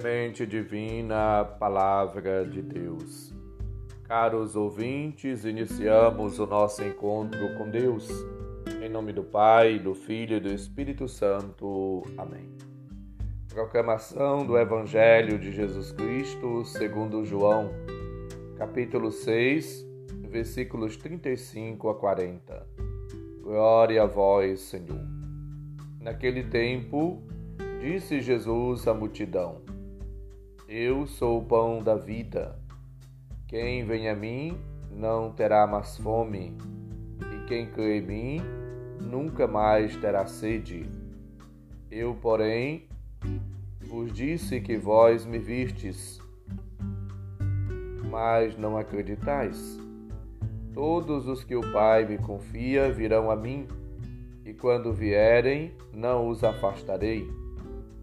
Semente Divina, Palavra de Deus. Caros ouvintes, iniciamos o nosso encontro com Deus. Em nome do Pai, do Filho e do Espírito Santo. Amém. Proclamação do Evangelho de Jesus Cristo, segundo João, capítulo 6, versículos 35 a 40. Glória a vós, Senhor. Naquele tempo, disse Jesus à multidão: Eu sou o pão da vida. Quem vem a mim não terá mais fome, e quem crê em mim nunca mais terá sede. Eu, porém, vos disse que vós me vistes, mas não acreditais. Todos os que o Pai me confia virão a mim, e quando vierem, não os afastarei.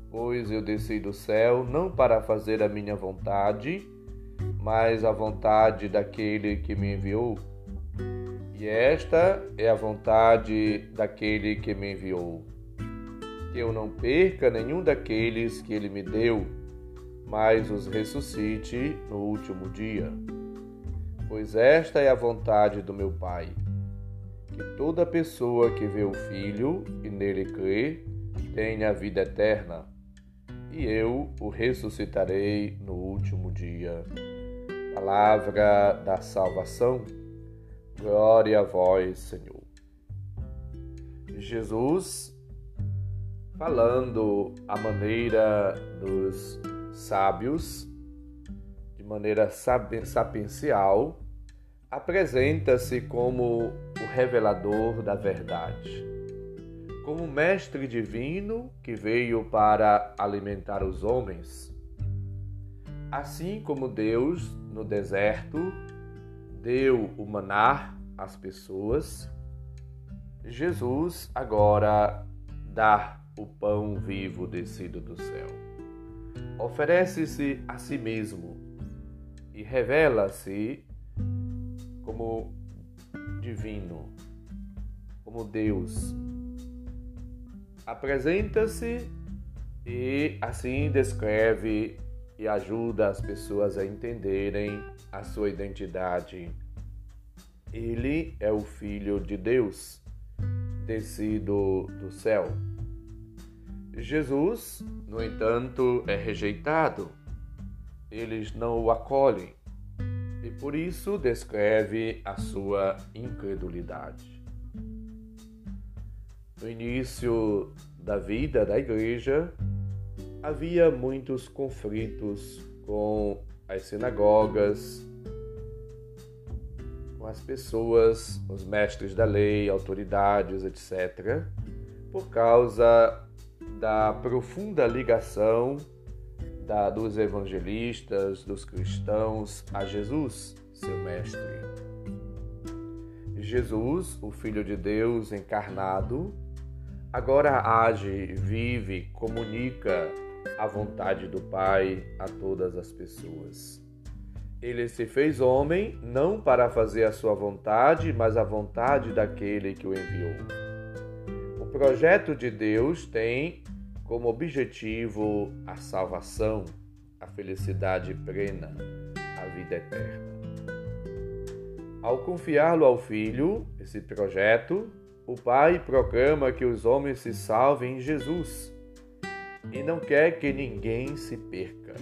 Pois eu desci do céu não para fazer a minha vontade, mas a vontade daquele que me enviou. E esta é a vontade daquele que me enviou. Que eu não perca nenhum daqueles que ele me deu, mas os ressuscite no último dia pois esta é a vontade do meu Pai, que toda pessoa que vê o Filho e nele crê tenha vida eterna, e eu o ressuscitarei no último dia. Palavra da salvação, glória a vós, Senhor. Jesus, falando a maneira dos sábios, maneira sapiencial, apresenta-se como o revelador da verdade, como mestre divino que veio para alimentar os homens. Assim como Deus, no deserto, deu o manar às pessoas, Jesus agora dá o pão vivo descido do céu. Oferece-se a si mesmo e revela-se como divino, como Deus. Apresenta-se e assim descreve e ajuda as pessoas a entenderem a sua identidade. Ele é o Filho de Deus, descido do céu. Jesus, no entanto, é rejeitado eles não o acolhem e por isso descreve a sua incredulidade. No início da vida da igreja, havia muitos conflitos com as sinagogas, com as pessoas, os mestres da lei, autoridades, etc., por causa da profunda ligação da, dos evangelistas, dos cristãos a Jesus, seu mestre. Jesus, o Filho de Deus encarnado, agora age, vive, comunica a vontade do Pai a todas as pessoas. Ele se fez homem não para fazer a sua vontade, mas a vontade daquele que o enviou. O projeto de Deus tem como objetivo a salvação, a felicidade plena, a vida eterna. Ao confiá-lo ao Filho, esse projeto, o Pai proclama que os homens se salvem em Jesus e não quer que ninguém se perca.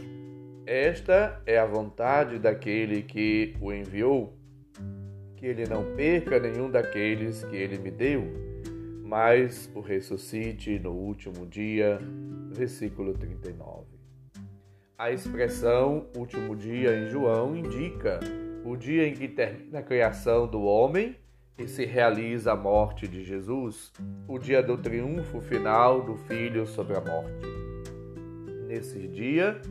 Esta é a vontade daquele que o enviou, que ele não perca nenhum daqueles que ele me deu mas o ressuscite no último dia. Versículo 39. A expressão último dia em João indica o dia em que termina a criação do homem e se realiza a morte de Jesus, o dia do triunfo final do Filho sobre a morte. Nesse dia,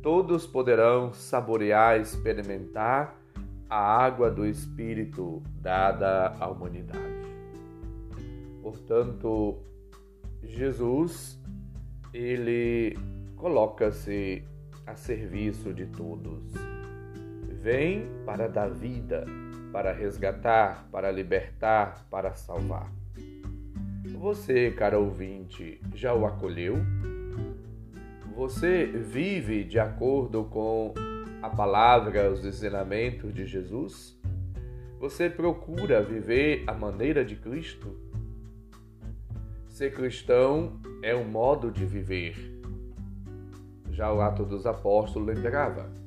todos poderão saborear e experimentar a água do Espírito dada à humanidade. Portanto, Jesus, ele coloca-se a serviço de todos. Vem para dar vida, para resgatar, para libertar, para salvar. Você, cara ouvinte, já o acolheu? Você vive de acordo com a palavra, os ensinamentos de Jesus? Você procura viver a maneira de Cristo? Ser cristão é um modo de viver. Já o Ato dos Apóstolos lembrava.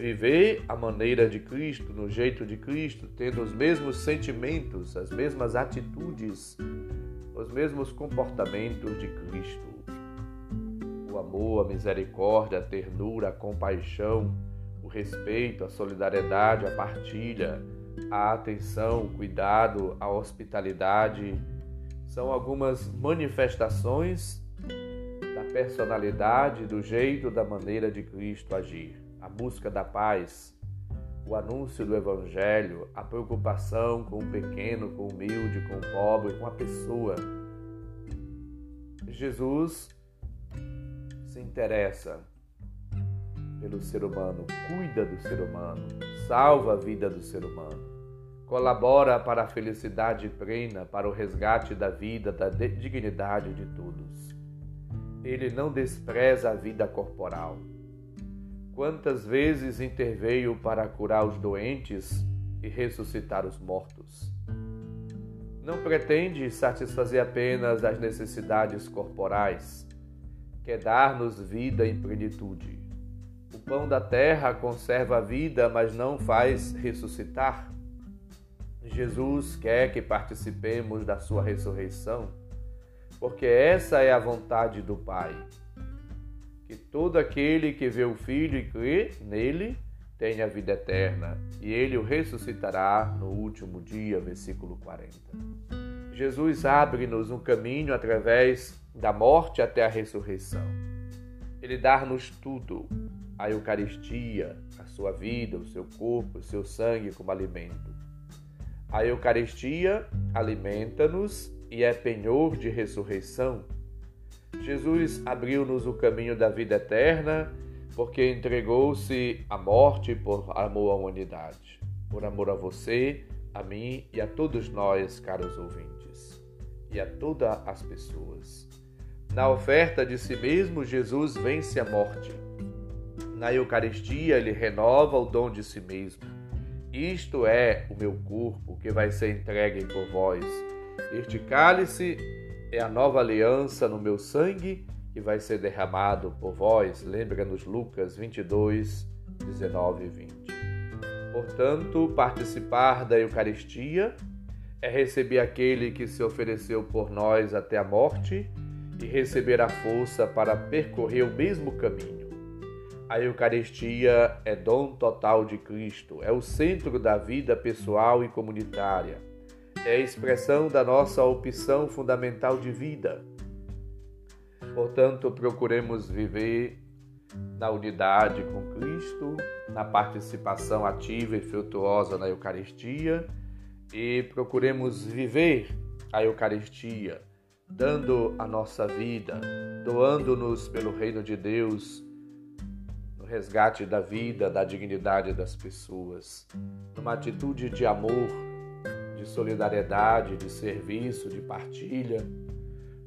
Viver a maneira de Cristo, no jeito de Cristo, tendo os mesmos sentimentos, as mesmas atitudes, os mesmos comportamentos de Cristo o amor, a misericórdia, a ternura, a compaixão, o respeito, a solidariedade, a partilha, a atenção, o cuidado, a hospitalidade. São algumas manifestações da personalidade, do jeito, da maneira de Cristo agir. A busca da paz, o anúncio do Evangelho, a preocupação com o pequeno, com o humilde, com o pobre, com a pessoa. Jesus se interessa pelo ser humano, cuida do ser humano, salva a vida do ser humano, colabora para a felicidade plena, para o resgate da vida, da dignidade de todos. Ele não despreza a vida corporal. Quantas vezes interveio para curar os doentes e ressuscitar os mortos? Não pretende satisfazer apenas as necessidades corporais, quer dar-nos vida em plenitude. O pão da terra conserva a vida, mas não faz ressuscitar. Jesus quer que participemos da sua ressurreição, porque essa é a vontade do Pai. Que todo aquele que vê o Filho e crê nele tenha vida eterna, e ele o ressuscitará no último dia. Versículo 40. Jesus abre-nos um caminho através da morte até a ressurreição. Ele dá-nos tudo, a Eucaristia, a sua vida, o seu corpo, o seu sangue como alimento. A Eucaristia alimenta-nos e é penhor de ressurreição. Jesus abriu-nos o caminho da vida eterna porque entregou-se à morte por amor à humanidade, por amor a você, a mim e a todos nós, caros ouvintes, e a todas as pessoas. Na oferta de si mesmo, Jesus vence a morte. Na Eucaristia, ele renova o dom de si mesmo. Isto é o meu corpo que vai ser entregue por vós. Este cálice é a nova aliança no meu sangue que vai ser derramado por vós. Lembra-nos Lucas 22, 19 e 20. Portanto, participar da Eucaristia é receber aquele que se ofereceu por nós até a morte e receber a força para percorrer o mesmo caminho. A Eucaristia é dom total de Cristo, é o centro da vida pessoal e comunitária, é a expressão da nossa opção fundamental de vida. Portanto, procuremos viver na unidade com Cristo, na participação ativa e frutuosa na Eucaristia e procuremos viver a Eucaristia dando a nossa vida, doando-nos pelo reino de Deus, no resgate da vida, da dignidade das pessoas, numa atitude de amor, de solidariedade, de serviço, de partilha,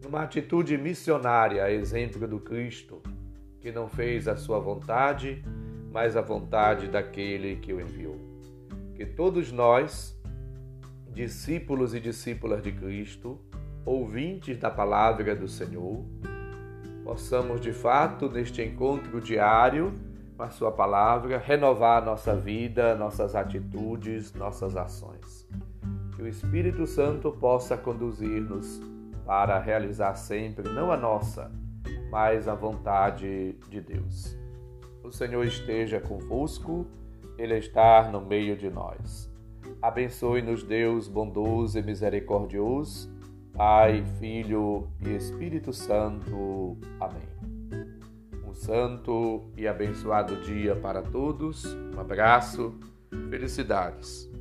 numa atitude missionária, exemplo do Cristo, que não fez a sua vontade, mas a vontade daquele que o enviou. Que todos nós, discípulos e discípulas de Cristo, ouvintes da palavra do Senhor, possamos de fato, neste encontro diário com a Sua palavra, renovar nossa vida, nossas atitudes, nossas ações. Que o Espírito Santo possa conduzir-nos para realizar sempre, não a nossa, mas a vontade de Deus. O Senhor esteja convosco, Ele está no meio de nós. Abençoe-nos, Deus bondoso e misericordioso Pai, Filho e Espírito Santo. Amém. Um santo e abençoado dia para todos. Um abraço. Felicidades.